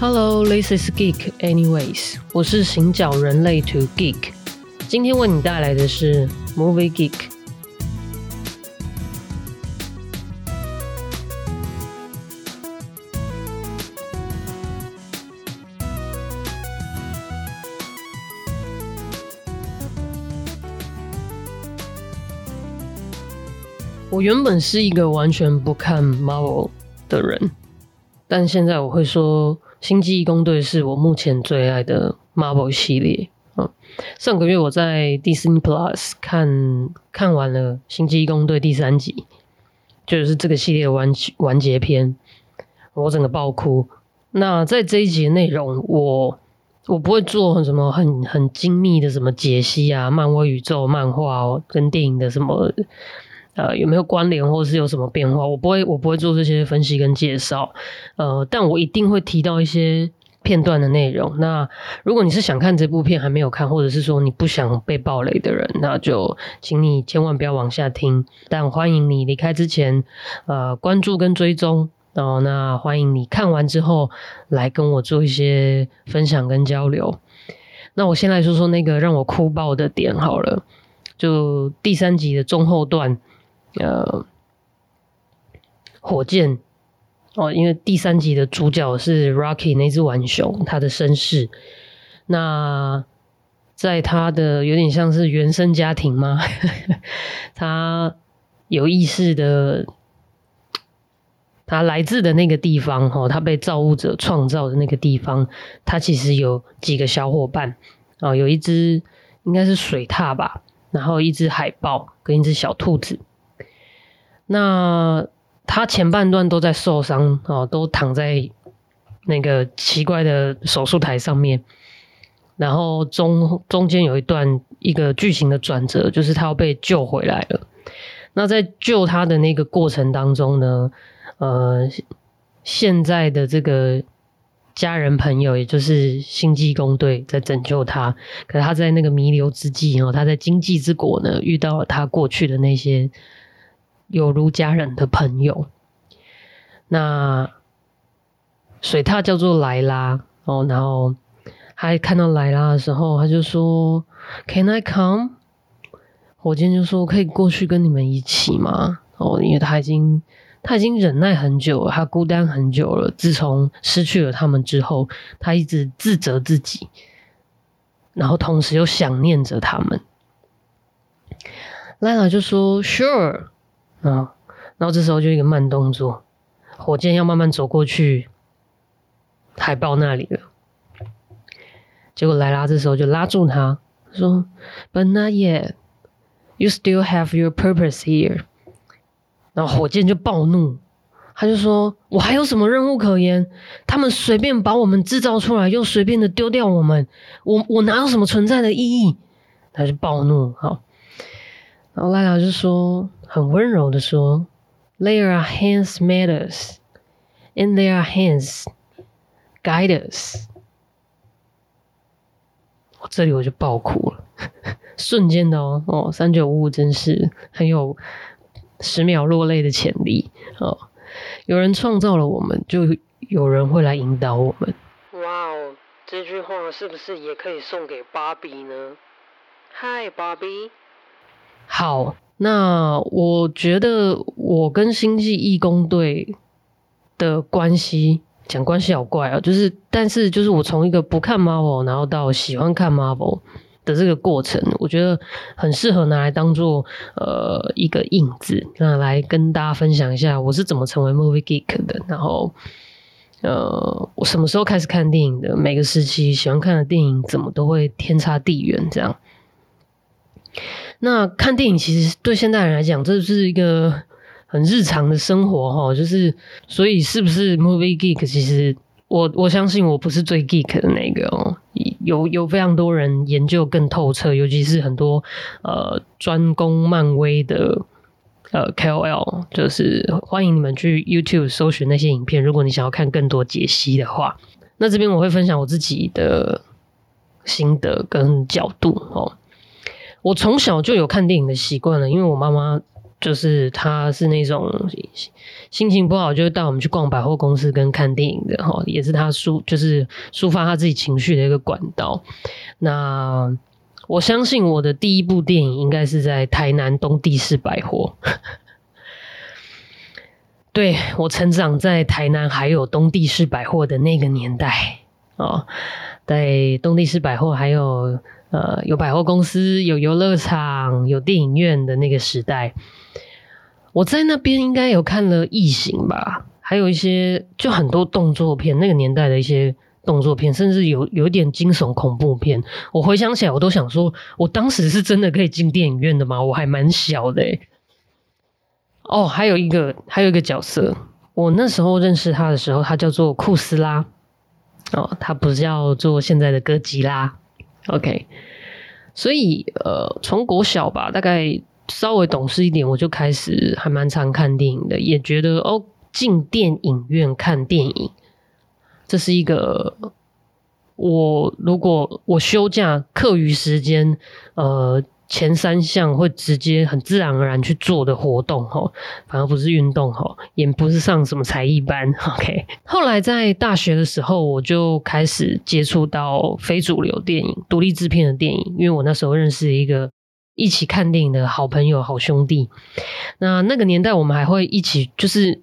Hello, this is Geek. Anyways，我是行脚人类 To Geek。今天为你带来的是 Movie Geek。原本是一个完全不看 Marvel 的人，但现在我会说，《星际义工队》是我目前最爱的 Marvel 系列。嗯，上个月我在 Disney Plus 看看完了《星际义工队》第三集，就是这个系列完完结篇，我整个爆哭。那在这一集内容，我我不会做什么很很精密的什么解析啊，漫威宇宙漫画跟电影的什么。呃，有没有关联，或是有什么变化？我不会，我不会做这些分析跟介绍。呃，但我一定会提到一些片段的内容。那如果你是想看这部片还没有看，或者是说你不想被暴雷的人，那就请你千万不要往下听。但欢迎你离开之前，呃，关注跟追踪。哦，那欢迎你看完之后来跟我做一些分享跟交流。那我先来说说那个让我哭爆的点好了，就第三集的中后段。呃，火箭哦，因为第三集的主角是 Rocky 那只浣熊，他的身世。那在他的有点像是原生家庭吗？他有意识的，他来自的那个地方哈，他被造物者创造的那个地方，他其实有几个小伙伴哦，有一只应该是水獭吧，然后一只海豹跟一只小兔子。那他前半段都在受伤哦，都躺在那个奇怪的手术台上面。然后中中间有一段一个剧情的转折，就是他要被救回来了。那在救他的那个过程当中呢，呃，现在的这个家人朋友，也就是星际工队在拯救他。可是他在那个弥留之际哦，他在经济之国呢遇到了他过去的那些。有如家人的朋友，那水獭叫做莱拉哦，然后他看到莱拉的时候，他就说：“Can I come？” 火箭就说：“可以过去跟你们一起吗？”哦，因为他已经他已经忍耐很久了，他孤单很久了。自从失去了他们之后，他一直自责自己，然后同时又想念着他们。莱拉就说：“Sure。”啊，然后这时候就一个慢动作，火箭要慢慢走过去海豹那里了。结果莱拉这时候就拉住他说：“But not yet, you still have your purpose here。”然后火箭就暴怒，他就说：“我还有什么任务可言？他们随便把我们制造出来，又随便的丢掉我们，我我哪有什么存在的意义？”他就暴怒，好。然后莱拉就说。很温柔的说：“Their hands matters, and their hands guide us。”我这里我就爆哭了，瞬间的哦哦，三九五五真是很有十秒落泪的潜力哦。有人创造了我们，就有人会来引导我们。哇哦，这句话是不是也可以送给芭比呢？Hi，芭比。好。那我觉得我跟星际义工队的关系讲关系好怪啊，就是但是就是我从一个不看 Marvel，然后到喜欢看 Marvel 的这个过程，我觉得很适合拿来当做呃一个印子，那来跟大家分享一下我是怎么成为 Movie Geek 的，然后呃我什么时候开始看电影的，每个时期喜欢看的电影怎么都会天差地远这样。那看电影其实对现代人来讲，这是一个很日常的生活哈，就是所以是不是 movie geek？其实我我相信我不是最 geek 的那个哦，有有非常多人研究更透彻，尤其是很多呃专攻漫威的呃 KOL，就是欢迎你们去 YouTube 搜寻那些影片，如果你想要看更多解析的话，那这边我会分享我自己的心得跟角度哦。我从小就有看电影的习惯了，因为我妈妈就是她是那种心情不好就会带我们去逛百货公司跟看电影的哈，也是她抒就是抒发她自己情绪的一个管道。那我相信我的第一部电影应该是在台南东地市百货。对我成长在台南还有东地市百货的那个年代哦，在东地市百货还有呃有百货公司、有游乐场、有电影院的那个时代，我在那边应该有看了《异形》吧，还有一些就很多动作片，那个年代的一些动作片，甚至有有一点惊悚恐怖片。我回想起来，我都想说，我当时是真的可以进电影院的吗？我还蛮小的。哦，还有一个，还有一个角色，我那时候认识他的时候，他叫做库斯拉。哦，他不是叫做现在的哥吉拉。OK，所以呃，从国小吧，大概稍微懂事一点，我就开始还蛮常看电影的，也觉得哦，进电影院看电影，这是一个我如果我休假课余时间，呃。前三项会直接很自然而然去做的活动哈，反而不是运动哈，也不是上什么才艺班。OK，后来在大学的时候，我就开始接触到非主流电影、独立制片的电影，因为我那时候认识一个一起看电影的好朋友、好兄弟。那那个年代，我们还会一起，就是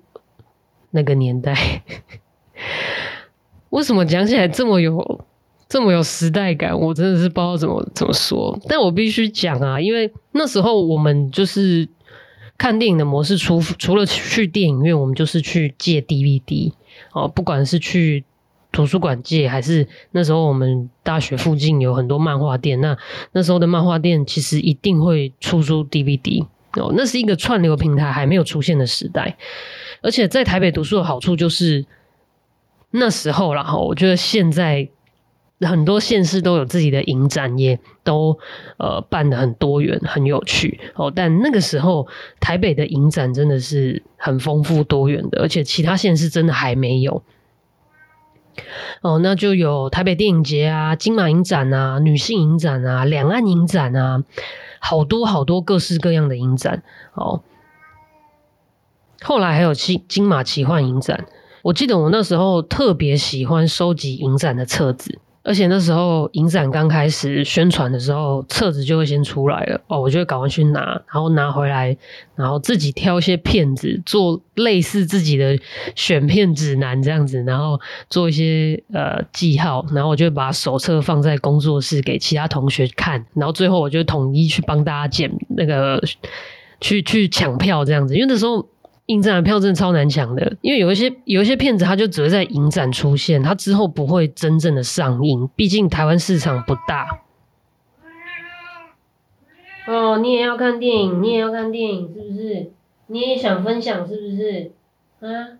那个年代，为什么讲起来这么有？这么有时代感，我真的是不知道怎么怎么说。但我必须讲啊，因为那时候我们就是看电影的模式，除除了去电影院，我们就是去借 DVD 哦，不管是去图书馆借，还是那时候我们大学附近有很多漫画店，那那时候的漫画店其实一定会出租 DVD 哦。那是一个串流平台还没有出现的时代，而且在台北读书的好处就是那时候然后我觉得现在。很多县市都有自己的影展，也都呃办的很多元、很有趣哦。但那个时候，台北的影展真的是很丰富多元的，而且其他县市真的还没有。哦，那就有台北电影节啊、金马影展啊、女性影展啊、两岸影展啊，好多好多各式各样的影展哦。后来还有金金马奇幻影展，我记得我那时候特别喜欢收集影展的册子。而且那时候影展刚开始宣传的时候，册子就会先出来了哦，我就会赶快去拿，然后拿回来，然后自己挑一些片子，做类似自己的选片指南这样子，然后做一些呃记号，然后我就把手册放在工作室给其他同学看，然后最后我就统一去帮大家捡那个去去抢票这样子，因为那时候。影展的票真的超难抢的，因为有一些有一些片子，它就只会在影展出现，它之后不会真正的上映。毕竟台湾市场不大。哦，你也要看电影，你也要看电影，是不是？你也想分享，是不是？啊，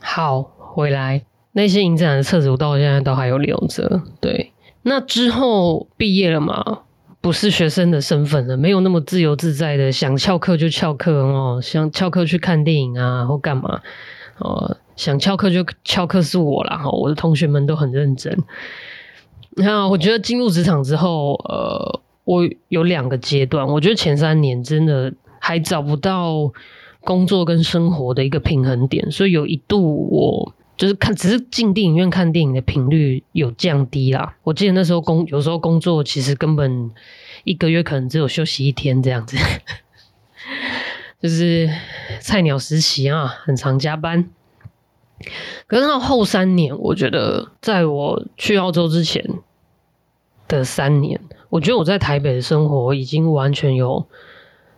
好，回来那些影展的册子，我到现在都还有留着。对，那之后毕业了嘛？不是学生的身份了，没有那么自由自在的想翘课就翘课哦，想翘课去看电影啊或干嘛哦，想翘课就翘课是我啦哈，我的同学们都很认真。那我觉得进入职场之后，呃，我有两个阶段，我觉得前三年真的还找不到工作跟生活的一个平衡点，所以有一度我。就是看，只是进电影院看电影的频率有降低啦。我记得那时候工，有时候工作其实根本一个月可能只有休息一天这样子，就是菜鸟时期啊，很常加班。可是到后三年，我觉得在我去澳洲之前的三年，我觉得我在台北的生活已经完全有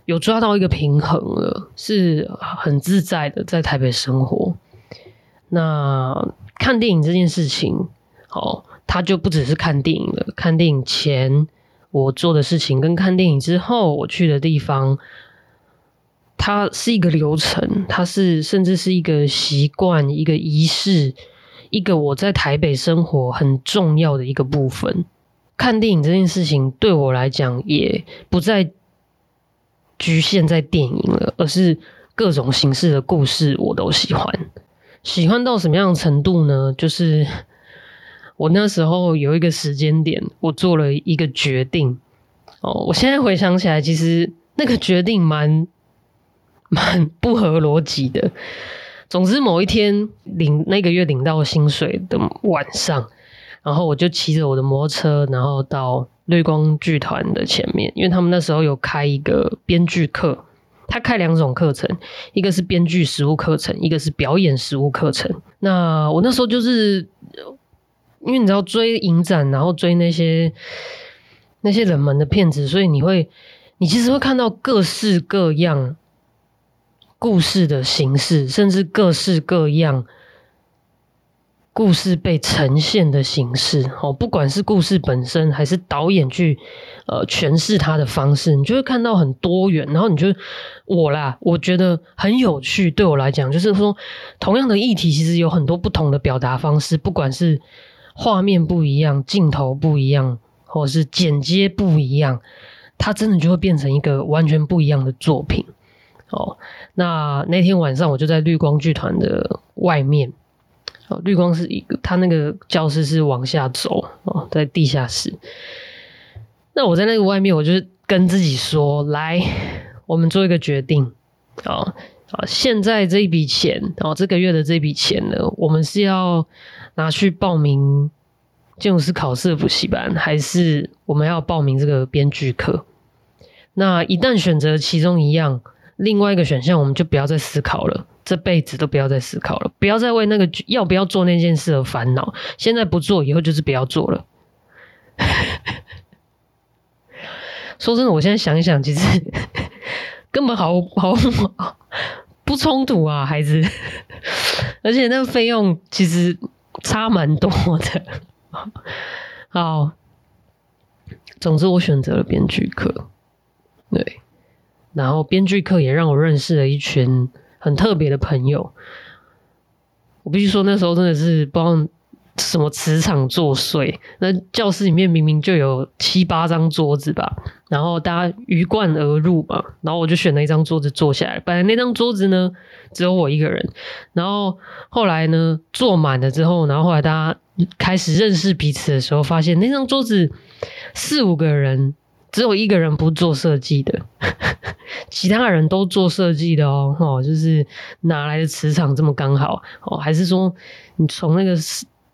有抓到一个平衡了，是很自在的在台北生活。那看电影这件事情，哦，它就不只是看电影了。看电影前我做的事情，跟看电影之后我去的地方，它是一个流程，它是甚至是一个习惯、一个仪式，一个我在台北生活很重要的一个部分。看电影这件事情对我来讲，也不再局限在电影了，而是各种形式的故事我都喜欢。喜欢到什么样的程度呢？就是 我那时候有一个时间点，我做了一个决定。哦，我现在回想起来，其实那个决定蛮 蛮不合逻辑的。总之，某一天领那个月领到薪水的晚上，然后我就骑着我的摩托车，然后到绿光剧团的前面，因为他们那时候有开一个编剧课，他开两种课程，一个是编剧实务课程，一个是表演实务课程。那我那时候就是，因为你知道追影展，然后追那些那些冷门的片子，所以你会，你其实会看到各式各样。故事的形式，甚至各式各样故事被呈现的形式，哦，不管是故事本身，还是导演去呃诠释它的方式，你就会看到很多元。然后你就我啦，我觉得很有趣。对我来讲，就是说，同样的议题，其实有很多不同的表达方式，不管是画面不一样、镜头不一样，或是剪接不一样，它真的就会变成一个完全不一样的作品。哦，那那天晚上我就在绿光剧团的外面。哦，绿光是一个，他那个教室是往下走哦，在地下室。那我在那个外面，我就是跟自己说：“来，我们做一个决定。哦啊，现在这一笔钱，哦，这个月的这笔钱呢，我们是要拿去报名建筑师考试的补习班，还是我们要报名这个编剧课？那一旦选择其中一样。”另外一个选项，我们就不要再思考了，这辈子都不要再思考了，不要再为那个要不要做那件事而烦恼。现在不做，以后就是不要做了。说真的，我现在想一想，其实 根本好好不冲突啊，孩子。而且那个费用其实差蛮多的。好，总之我选择了编剧课，对。然后编剧课也让我认识了一群很特别的朋友。我必须说，那时候真的是不知道什么磁场作祟。那教室里面明明就有七八张桌子吧，然后大家鱼贯而入嘛，然后我就选了一张桌子坐下来。本来那张桌子呢只有我一个人，然后后来呢坐满了之后，然后后来大家开始认识彼此的时候，发现那张桌子四五个人。只有一个人不做设计的，其他人都做设计的哦。哦，就是哪来的磁场这么刚好？哦，还是说你从那个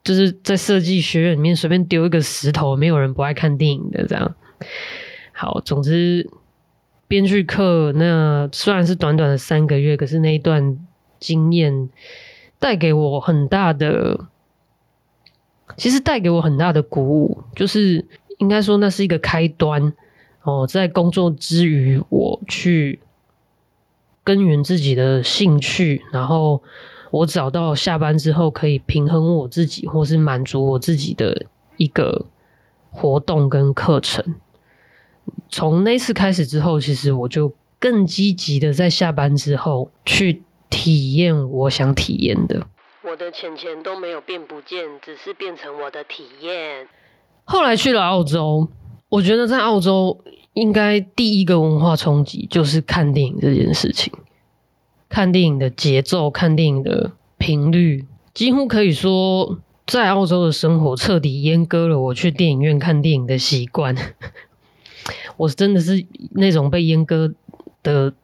就是在设计学院里面随便丢一个石头，没有人不爱看电影的这样？好，总之编剧课那虽然是短短的三个月，可是那一段经验带给我很大的，其实带给我很大的鼓舞，就是应该说那是一个开端。哦，在工作之余，我去根源自己的兴趣，然后我找到下班之后可以平衡我自己，或是满足我自己的一个活动跟课程。从那次开始之后，其实我就更积极的在下班之后去体验我想体验的。我的钱钱都没有变不见，只是变成我的体验。后来去了澳洲。我觉得在澳洲，应该第一个文化冲击就是看电影这件事情。看电影的节奏，看电影的频率，几乎可以说，在澳洲的生活彻底阉割了我去电影院看电影的习惯。我真的是那种被阉割的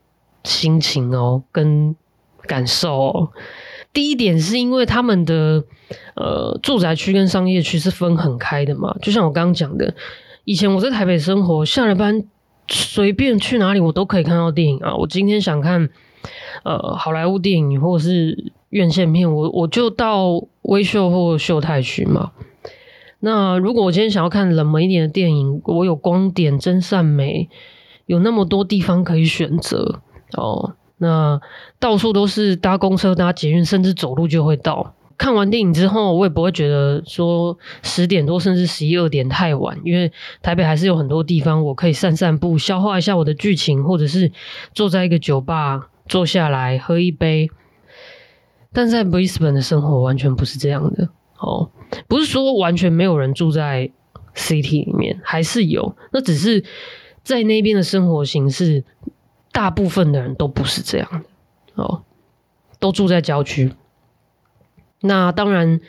心情哦，跟感受哦。第一点是因为他们的呃住宅区跟商业区是分很开的嘛，就像我刚刚讲的。以前我在台北生活，下了班随便去哪里我都可以看到电影啊。我今天想看呃好莱坞电影或者是院线片，我我就到微秀或秀泰区嘛。那如果我今天想要看冷门一点的电影，我有光点、真善美，有那么多地方可以选择哦。那到处都是搭公车、搭捷运，甚至走路就会到。看完电影之后，我也不会觉得说十点多甚至十一二点太晚，因为台北还是有很多地方我可以散散步，消化一下我的剧情，或者是坐在一个酒吧坐下来喝一杯。但在 Brisbane 的生活完全不是这样的哦，不是说完全没有人住在 City 里面，还是有，那只是在那边的生活形式，大部分的人都不是这样的哦，都住在郊区。那当然，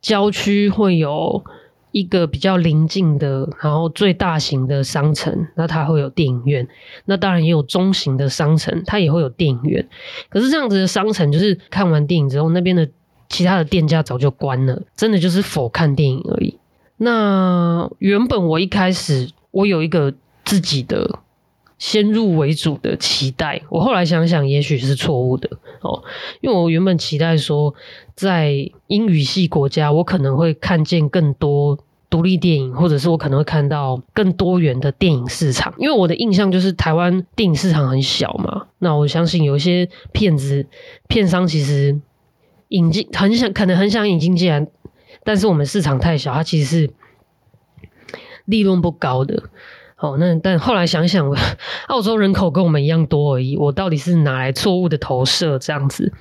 郊区会有一个比较临近的，然后最大型的商城，那它会有电影院。那当然也有中型的商城，它也会有电影院。可是这样子的商城，就是看完电影之后，那边的其他的店家早就关了，真的就是否看电影而已。那原本我一开始我有一个自己的。先入为主的期待，我后来想想，也许是错误的哦。因为我原本期待说，在英语系国家，我可能会看见更多独立电影，或者是我可能会看到更多元的电影市场。因为我的印象就是台湾电影市场很小嘛。那我相信有一些片子片商其实引进很想，可能很想引进进来，但是我们市场太小，它其实是利润不高的。哦，那但后来想想，澳洲人口跟我们一样多而已，我到底是哪来错误的投射这样子？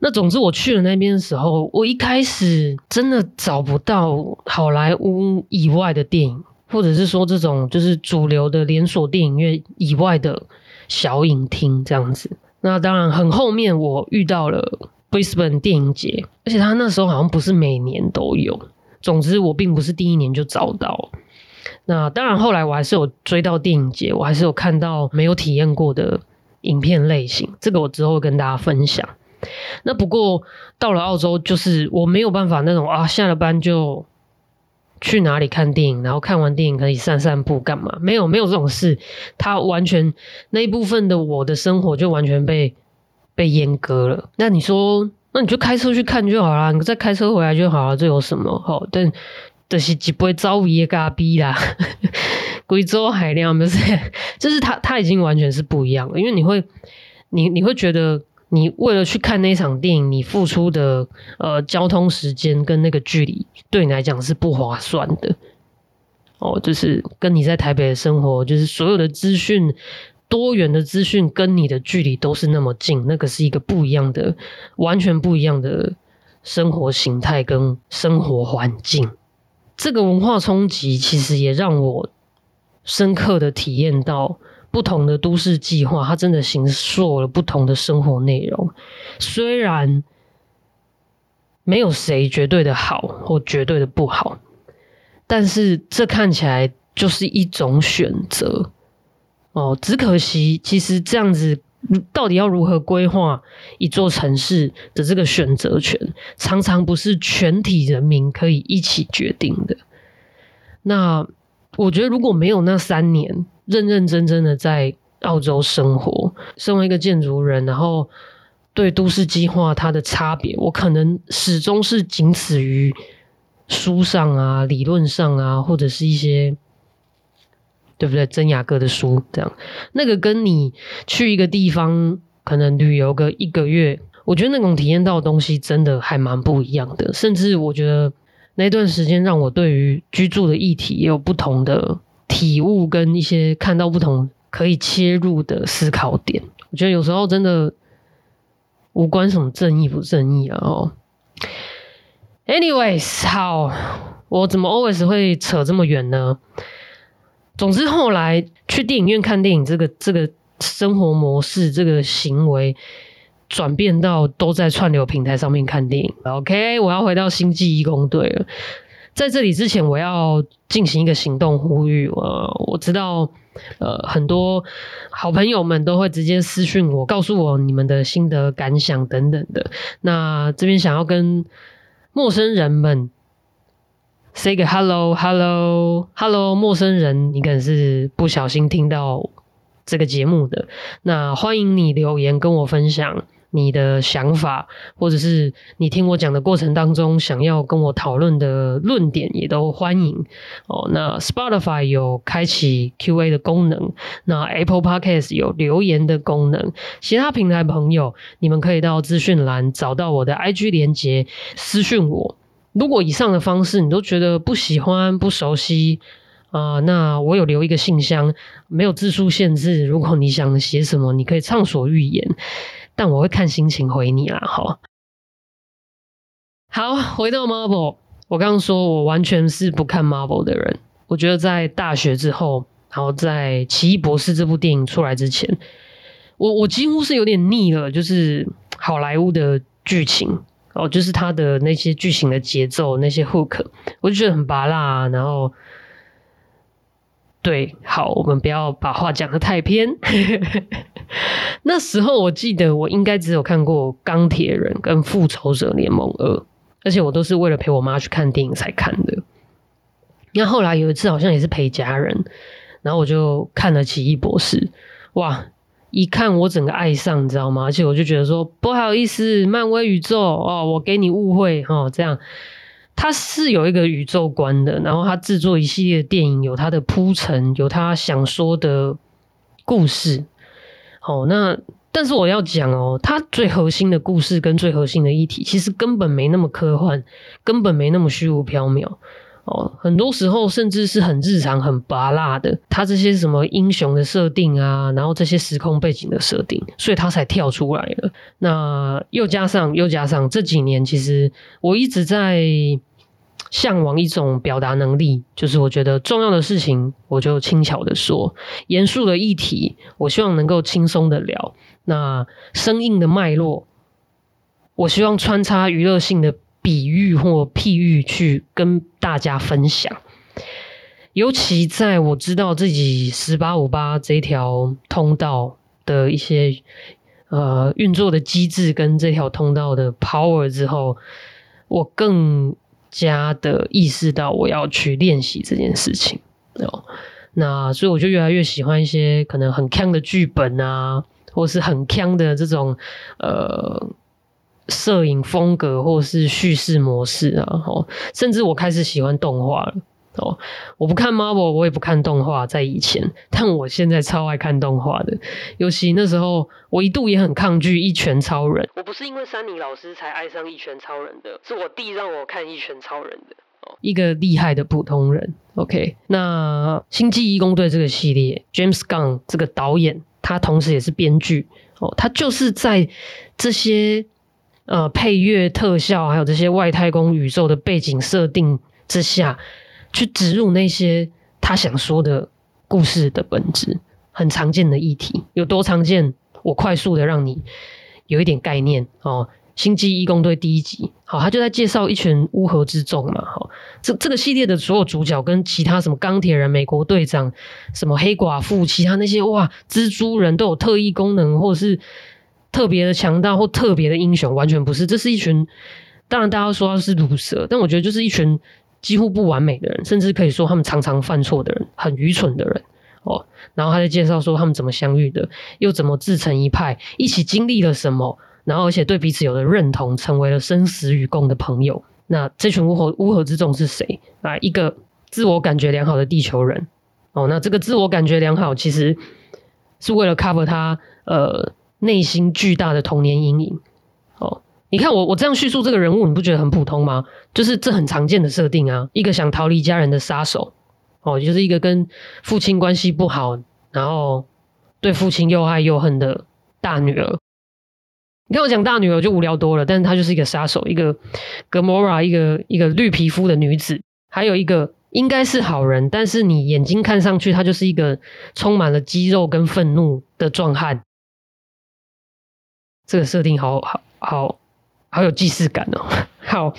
那总之我去了那边的时候，我一开始真的找不到好莱坞以外的电影，或者是说这种就是主流的连锁电影院以外的小影厅这样子。那当然很后面我遇到了 Brisbane 电影节，而且他那时候好像不是每年都有。总之我并不是第一年就找到。那当然，后来我还是有追到电影节，我还是有看到没有体验过的影片类型，这个我之后跟大家分享。那不过到了澳洲，就是我没有办法那种啊，下了班就去哪里看电影，然后看完电影可以散散步干嘛？没有，没有这种事。它完全那一部分的我的生活就完全被被阉割了。那你说，那你就开车去看就好了，你再开车回来就好了，这有什么？好，但。就是一杯遭遇咖逼啦，贵州海量不是，就是它它已经完全是不一样了，因为你会你你会觉得你为了去看那场电影，你付出的呃交通时间跟那个距离对你来讲是不划算的哦，就是跟你在台北的生活，就是所有的资讯多元的资讯跟你的距离都是那么近，那个是一个不一样的完全不一样的生活形态跟生活环境。这个文化冲击其实也让我深刻的体验到，不同的都市计划，它真的形塑了不同的生活内容。虽然没有谁绝对的好或绝对的不好，但是这看起来就是一种选择。哦，只可惜，其实这样子。到底要如何规划一座城市的这个选择权，常常不是全体人民可以一起决定的。那我觉得，如果没有那三年认认真真的在澳洲生活，身为一个建筑人，然后对都市计划它的差别，我可能始终是仅此于书上啊、理论上啊，或者是一些。对不对？真雅哥的书这样，那个跟你去一个地方可能旅游个一个月，我觉得那种体验到的东西真的还蛮不一样的。甚至我觉得那段时间让我对于居住的议题也有不同的体悟，跟一些看到不同可以切入的思考点。我觉得有时候真的无关什么正义不正义啊。哦，anyways，好，我怎么 always 会扯这么远呢？总之，后来去电影院看电影这个这个生活模式，这个行为转变到都在串流平台上面看电影。OK，我要回到星际义工队了。在这里之前，我要进行一个行动呼吁。我我知道，呃，很多好朋友们都会直接私讯我，告诉我你们的心得感想等等的。那这边想要跟陌生人们。Say 个 hello hello hello 陌生人，你可能是不小心听到这个节目的，那欢迎你留言跟我分享你的想法，或者是你听我讲的过程当中想要跟我讨论的论点，也都欢迎哦。那 Spotify 有开启 Q&A 的功能，那 Apple Podcast 有留言的功能，其他平台朋友你们可以到资讯栏找到我的 IG 连接私讯我。如果以上的方式你都觉得不喜欢、不熟悉啊，那我有留一个信箱，没有字数限制。如果你想写什么，你可以畅所欲言，但我会看心情回你啦。好，好，回到 Marvel，我刚刚说我完全是不看 Marvel 的人。我觉得在大学之后，然后在《奇异博士》这部电影出来之前，我我几乎是有点腻了，就是好莱坞的剧情。哦，就是他的那些剧情的节奏，那些 hook，我就觉得很拔辣。然后，对，好，我们不要把话讲的太偏。那时候我记得我应该只有看过《钢铁人》跟《复仇者联盟二》，而且我都是为了陪我妈去看电影才看的。那后来有一次好像也是陪家人，然后我就看了《奇异博士》，哇！一看我整个爱上，你知道吗？而且我就觉得说不好意思，漫威宇宙哦，我给你误会哦，这样它是有一个宇宙观的，然后他制作一系列电影，有他的铺陈，有他想说的故事。好，那但是我要讲哦，他最核心的故事跟最核心的议题，其实根本没那么科幻，根本没那么虚无缥缈。哦，很多时候甚至是很日常、很拔辣的，他这些什么英雄的设定啊，然后这些时空背景的设定，所以他才跳出来了。那又加上又加上这几年，其实我一直在向往一种表达能力，就是我觉得重要的事情，我就轻巧的说；严肃的议题，我希望能够轻松的聊。那生硬的脉络，我希望穿插娱乐性的。比喻或譬喻去跟大家分享，尤其在我知道自己十八五八这条通道的一些呃运作的机制跟这条通道的 power 之后，我更加的意识到我要去练习这件事情哦。那所以我就越来越喜欢一些可能很强的剧本啊，或是很强的这种呃。摄影风格或是叙事模式啊，哦，甚至我开始喜欢动画了哦。我不看 Marvel，我也不看动画，在以前，但我现在超爱看动画的。尤其那时候，我一度也很抗拒《一拳超人》。我不是因为山尼老师才爱上《一拳超人》的，是我弟让我看《一拳超人》的。哦，一个厉害的普通人。OK，那《星际义工队》这个系列，James Gunn 这个导演，他同时也是编剧哦，他就是在这些。呃，配乐、特效，还有这些外太空宇宙的背景设定之下，去植入那些他想说的故事的本质，很常见的议题，有多常见？我快速的让你有一点概念哦。星际义工队第一集，好，他就在介绍一群乌合之众嘛，好，这这个系列的所有主角跟其他什么钢铁人、美国队长、什么黑寡妇，其他那些哇，蜘蛛人都有特异功能，或者是。特别的强大或特别的英雄，完全不是。这是一群，当然大家说他是毒蛇，但我觉得就是一群几乎不完美的人，甚至可以说他们常常犯错的人，很愚蠢的人哦。然后他在介绍说他们怎么相遇的，又怎么自成一派，一起经历了什么，然后而且对彼此有了认同，成为了生死与共的朋友。那这群乌合乌合之众是谁啊？一个自我感觉良好的地球人哦。那这个自我感觉良好，其实是为了 cover 他呃。内心巨大的童年阴影。哦，你看我我这样叙述这个人物，你不觉得很普通吗？就是这很常见的设定啊，一个想逃离家人的杀手，哦，就是一个跟父亲关系不好，然后对父亲又爱又恨的大女儿。你看我讲大女儿就无聊多了，但是她就是一个杀手，一个 Gamora，一个一个绿皮肤的女子，还有一个应该是好人，但是你眼睛看上去她就是一个充满了肌肉跟愤怒的壮汉。这个设定好好好好有既视感哦。好，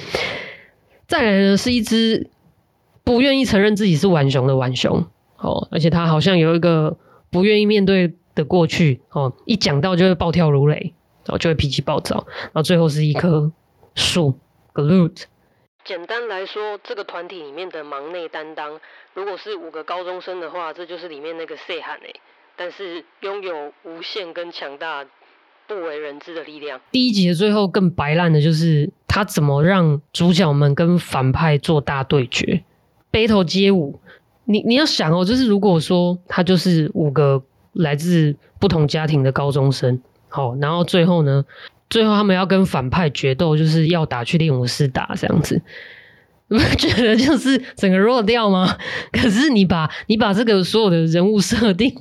再来呢是一只不愿意承认自己是浣熊的浣熊哦，而且它好像有一个不愿意面对的过去哦，一讲到就会暴跳如雷，然后就会脾气暴躁，然后最后是一棵树 glut。简单来说，这个团体里面的忙内担当，如果是五个高中生的话，这就是里面那个 Say 喊诶，但是拥有无限跟强大。不为人知的力量。第一集的最后更白烂的就是他怎么让主角们跟反派做大对决，battle 街舞。你你要想哦，就是如果说他就是五个来自不同家庭的高中生，好，然后最后呢，最后他们要跟反派决斗，就是要打去练武室打这样子。你不觉得就是整个弱掉吗？可是你把你把这个所有的人物设定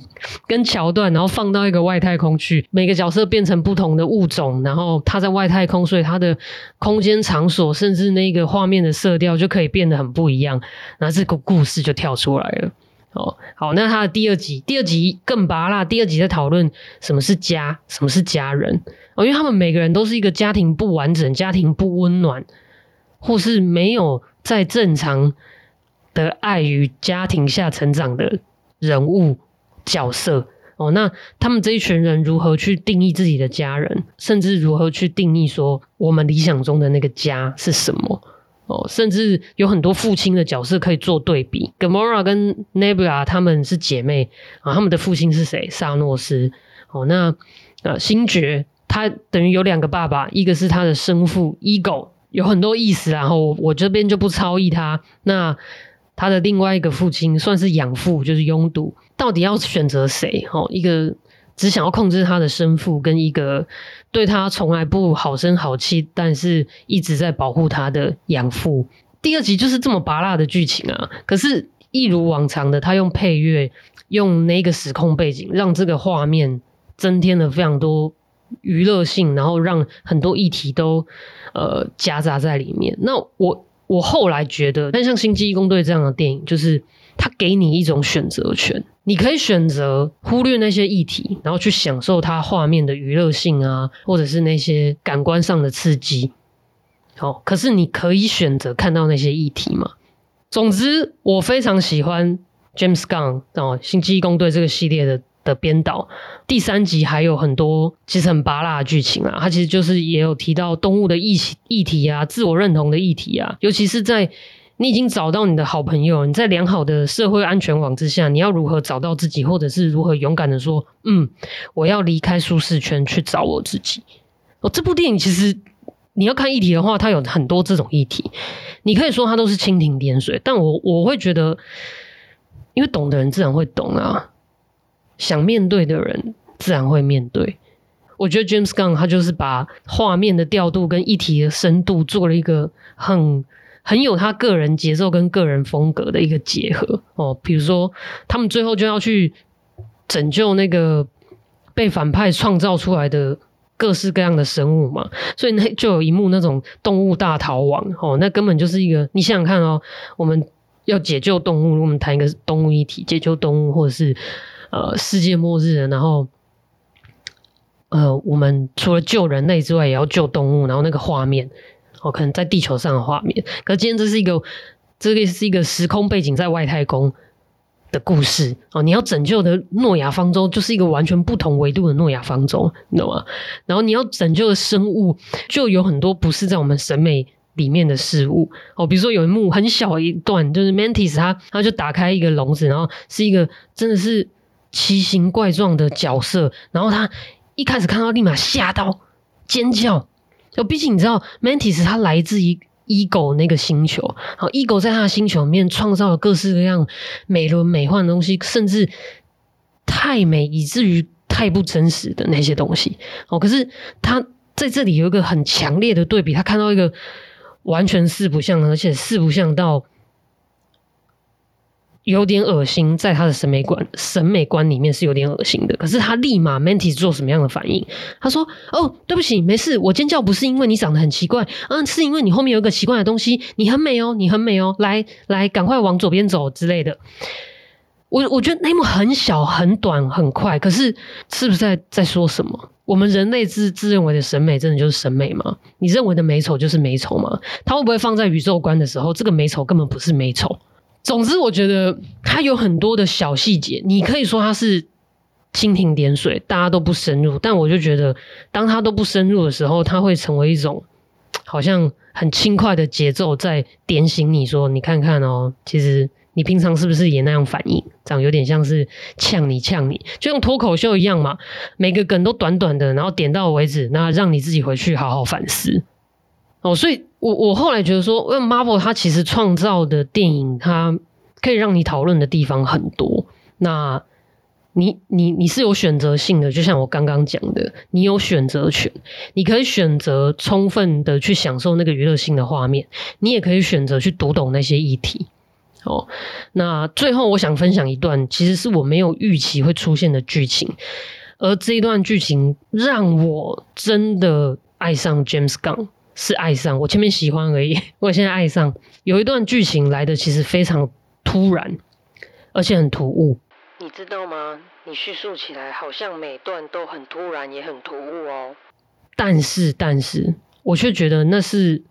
跟桥段，然后放到一个外太空去，每个角色变成不同的物种，然后他在外太空，所以他的空间场所甚至那个画面的色调就可以变得很不一样，那这个故事就跳出来了。哦，好，那他的第二集，第二集更拔辣。第二集在讨论什么是家，什么是家人哦，因为他们每个人都是一个家庭不完整、家庭不温暖，或是没有在正常的爱与家庭下成长的人物角色哦。那他们这一群人如何去定义自己的家人，甚至如何去定义说我们理想中的那个家是什么？哦，甚至有很多父亲的角色可以做对比。Gamora 跟 Nebula 他们是姐妹啊，他们的父亲是谁？萨诺斯。哦，那呃，星爵他等于有两个爸爸，一个是他的生父 Ego，有很多意思。然后我这边就不超译他。那他的另外一个父亲算是养父，就是拥堵。到底要选择谁？哦，一个。只想要控制他的生父，跟一个对他从来不好声好气，但是一直在保护他的养父。第二集就是这么拔辣的剧情啊！可是，一如往常的，他用配乐，用那个时空背景，让这个画面增添了非常多娱乐性，然后让很多议题都呃夹杂在里面。那我我后来觉得，但像《星际异攻队》这样的电影，就是它给你一种选择权。你可以选择忽略那些议题，然后去享受它画面的娱乐性啊，或者是那些感官上的刺激。好，可是你可以选择看到那些议题嘛？总之，我非常喜欢 James Gunn 哦，《星际异攻队》这个系列的的编导。第三集还有很多其实很拔辣的剧情啊，它其实就是也有提到动物的议议题啊，自我认同的议题啊，尤其是在。你已经找到你的好朋友，你在良好的社会安全网之下，你要如何找到自己，或者是如何勇敢的说，嗯，我要离开舒适圈去找我自己。哦，这部电影其实你要看议题的话，它有很多这种议题，你可以说它都是蜻蜓点水，但我我会觉得，因为懂的人自然会懂啊，想面对的人自然会面对。我觉得 James Gunn 他就是把画面的调度跟议题的深度做了一个很。很有他个人节奏跟个人风格的一个结合哦，比如说他们最后就要去拯救那个被反派创造出来的各式各样的生物嘛，所以那就有一幕那种动物大逃亡哦，那根本就是一个你想想看哦，我们要解救动物，我们谈一个动物议题解救动物，或者是呃世界末日，然后呃我们除了救人类之外，也要救动物，然后那个画面。哦，可能在地球上的画面，可今天这是一个，这个是一个时空背景在外太空的故事哦。你要拯救的诺亚方舟就是一个完全不同维度的诺亚方舟，你懂吗？然后你要拯救的生物就有很多不是在我们审美里面的事物哦。比如说有一幕很小一段，就是 Mantis 他他就打开一个笼子，然后是一个真的是奇形怪状的角色，然后他一开始看到立马吓到尖叫。就毕竟你知道，Mantis 它来自于 Ego 那个星球，好，Ego 在他的星球里面创造了各式各样美轮美奂的东西，甚至太美以至于太不真实的那些东西。哦，可是他在这里有一个很强烈的对比，他看到一个完全四不像，而且四不像到。有点恶心，在他的审美观审美观里面是有点恶心的。可是他立马 Mantis 做什么样的反应？他说：“哦，对不起，没事，我尖叫不是因为你长得很奇怪，嗯，是因为你后面有一个奇怪的东西。你很美哦，你很美哦，来来，赶快往左边走之类的。”我我觉得那幕很小、很短、很快，可是是不是在在说什么？我们人类自自认为的审美，真的就是审美吗？你认为的美丑就是美丑吗？他会不会放在宇宙观的时候，这个美丑根本不是美丑？总之，我觉得它有很多的小细节，你可以说它是蜻蜓点水，大家都不深入。但我就觉得，当它都不深入的时候，它会成为一种好像很轻快的节奏，在点醒你说：“你看看哦，其实你平常是不是也那样反应？这样有点像是呛你呛你，就像脱口秀一样嘛。每个梗都短短的，然后点到为止，那让你自己回去好好反思。”哦，所以我我后来觉得说，因为 Marvel 它其实创造的电影，它可以让你讨论的地方很多。那你你你是有选择性的，就像我刚刚讲的，你有选择权，你可以选择充分的去享受那个娱乐性的画面，你也可以选择去读懂那些议题。哦，那最后我想分享一段，其实是我没有预期会出现的剧情，而这一段剧情让我真的爱上 James Gunn。是爱上我前面喜欢而已，我现在爱上有一段剧情来的其实非常突然，而且很突兀。你知道吗？你叙述起来好像每段都很突然，也很突兀哦。但是，但是，我却觉得那是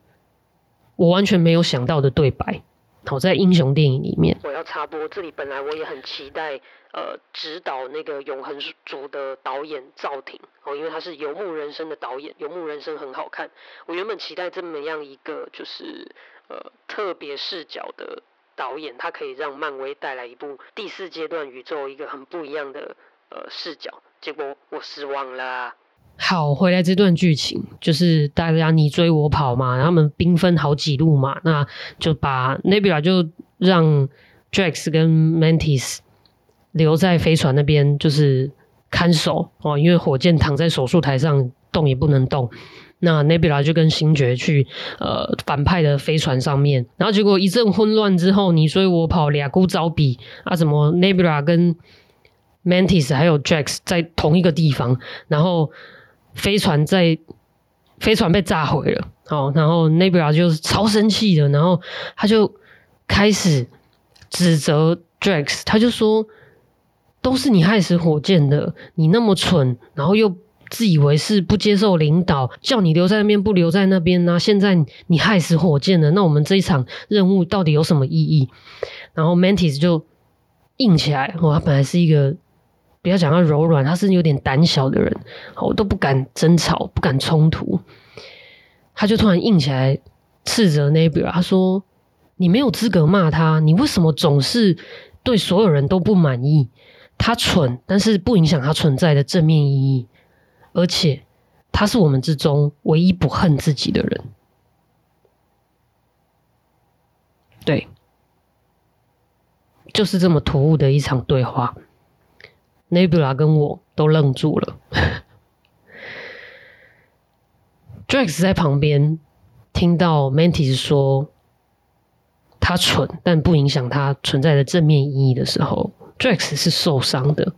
我完全没有想到的对白。好，在英雄电影里面，我要插播，这里本来我也很期待，呃，指导那个《永恒族》的导演赵婷哦，因为他是《游牧人生》的导演，《游牧人生》很好看。我原本期待这么样一个就是呃特别视角的导演，他可以让漫威带来一部第四阶段宇宙一个很不一样的呃视角，结果我失望了。好，回来这段剧情就是大家你追我跑嘛，他们兵分好几路嘛，那就把 Nebula 就让 Drax 跟 Mantis 留在飞船那边，就是看守哦，因为火箭躺在手术台上动也不能动。那 Nebula 就跟星爵去呃反派的飞船上面，然后结果一阵混乱之后，你追我跑，俩孤招比啊，什么 Nebula 跟 Mantis 还有 Drax 在同一个地方，然后。飞船在飞船被炸毁了，哦，然后 Nebula 就是超生气的，然后他就开始指责 Drax，他就说都是你害死火箭的，你那么蠢，然后又自以为是不接受领导，叫你留在那边不留在那边呢？现在你害死火箭了，那我们这一场任务到底有什么意义？然后 Mantis 就硬起来，哦，他本来是一个。不要讲他柔软，他是有点胆小的人，我都不敢争吵，不敢冲突。他就突然硬起来，斥责 Nebula，他说：“你没有资格骂他，你为什么总是对所有人都不满意？他蠢，但是不影响他存在的正面意义，而且他是我们之中唯一不恨自己的人。”对，就是这么突兀的一场对话。Nebula 跟我都愣住了，Drax 在旁边听到 Mantis 说他蠢，但不影响他存在的正面意义的时候，Drax 是受伤的。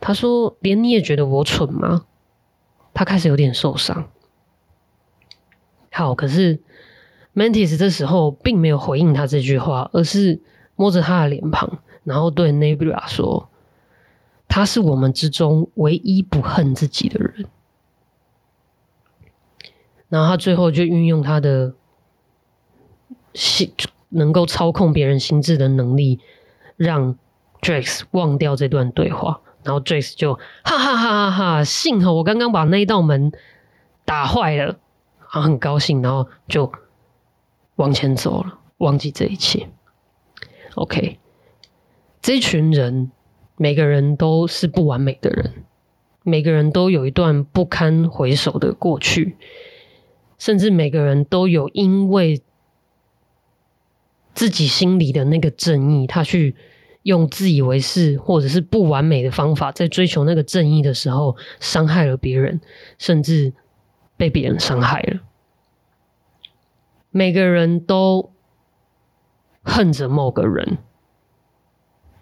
他说：“连你也觉得我蠢吗？”他开始有点受伤。好，可是 Mantis 这时候并没有回应他这句话，而是摸着他的脸庞，然后对 Nebula 说。他是我们之中唯一不恨自己的人，然后他最后就运用他的心，能够操控别人心智的能力，让 Drax 忘掉这段对话，然后 Drax 就哈哈哈哈哈，幸好我刚刚把那一道门打坏了，啊，很高兴，然后就往前走了，忘记这一切。OK，这群人。每个人都是不完美的人，每个人都有一段不堪回首的过去，甚至每个人都有因为自己心里的那个正义，他去用自以为是或者是不完美的方法，在追求那个正义的时候，伤害了别人，甚至被别人伤害了。每个人都恨着某个人。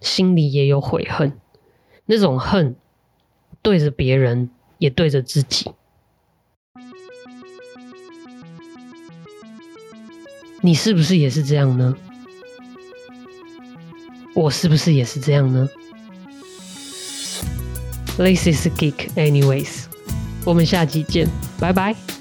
心里也有悔恨，那种恨对着别人，也对着自己。你是不是也是这样呢？我是不是也是这样呢？This is geek, anyways。我们下集见，拜拜。